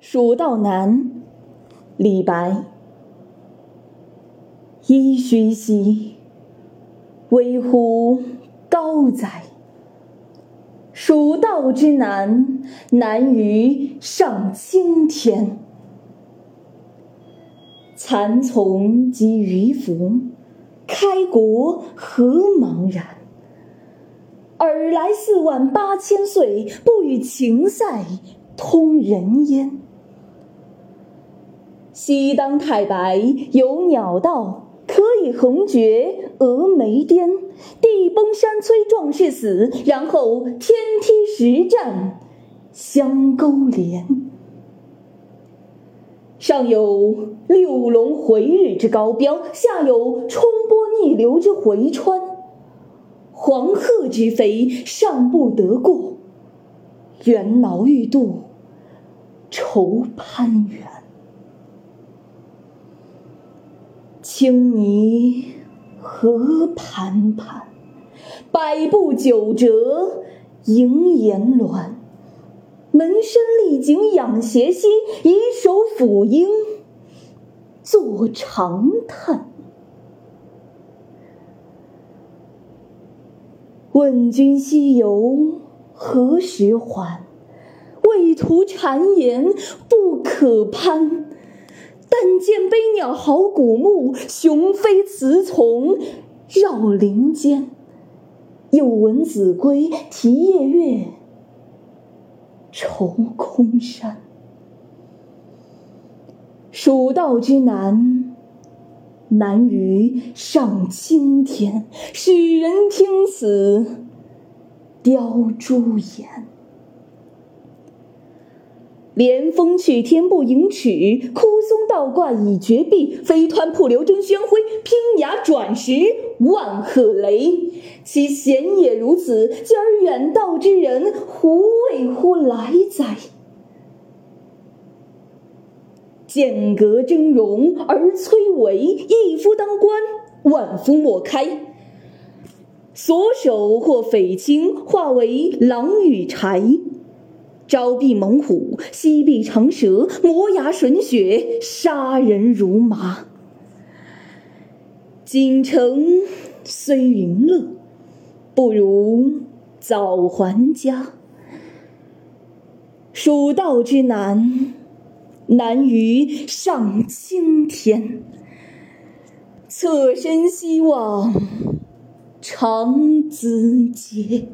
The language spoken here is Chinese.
蜀道难，李白。噫吁兮，危乎高哉！蜀道之难，难于上青天。蚕丛及鱼凫，开国何茫然！尔来四万八千岁，不与秦塞通人烟。西当太白有鸟道，可以横绝峨眉巅。地崩山摧壮士死，然后天梯石栈相勾连。上有六龙回日之高标，下有冲波逆流之回川。黄鹤之飞尚不得过，猿猱欲度愁攀援。青泥何盘盘，百步九折萦岩峦。门深立井仰斜息，以手抚膺作长叹。问君西游何时还？畏途谗言不可攀。但见悲鸟号古木，雄飞雌从绕林间。又闻子规啼夜月，愁空山。蜀道之难，难于上青天。使人听此，凋朱颜。连峰去天不盈尺，枯松倒挂倚绝壁。飞湍瀑流争喧哗，拼崖转石万壑雷。其险也如此，今而远道之人，胡为乎来哉？剑阁峥嵘而崔嵬，一夫当关，万夫莫开。所守或匪轻，化为狼与豺。朝避猛虎，夕避长蛇，磨牙吮血，杀人如麻。锦城虽云乐，不如早还家。蜀道之难，难于上青天。侧身西望长咨嗟。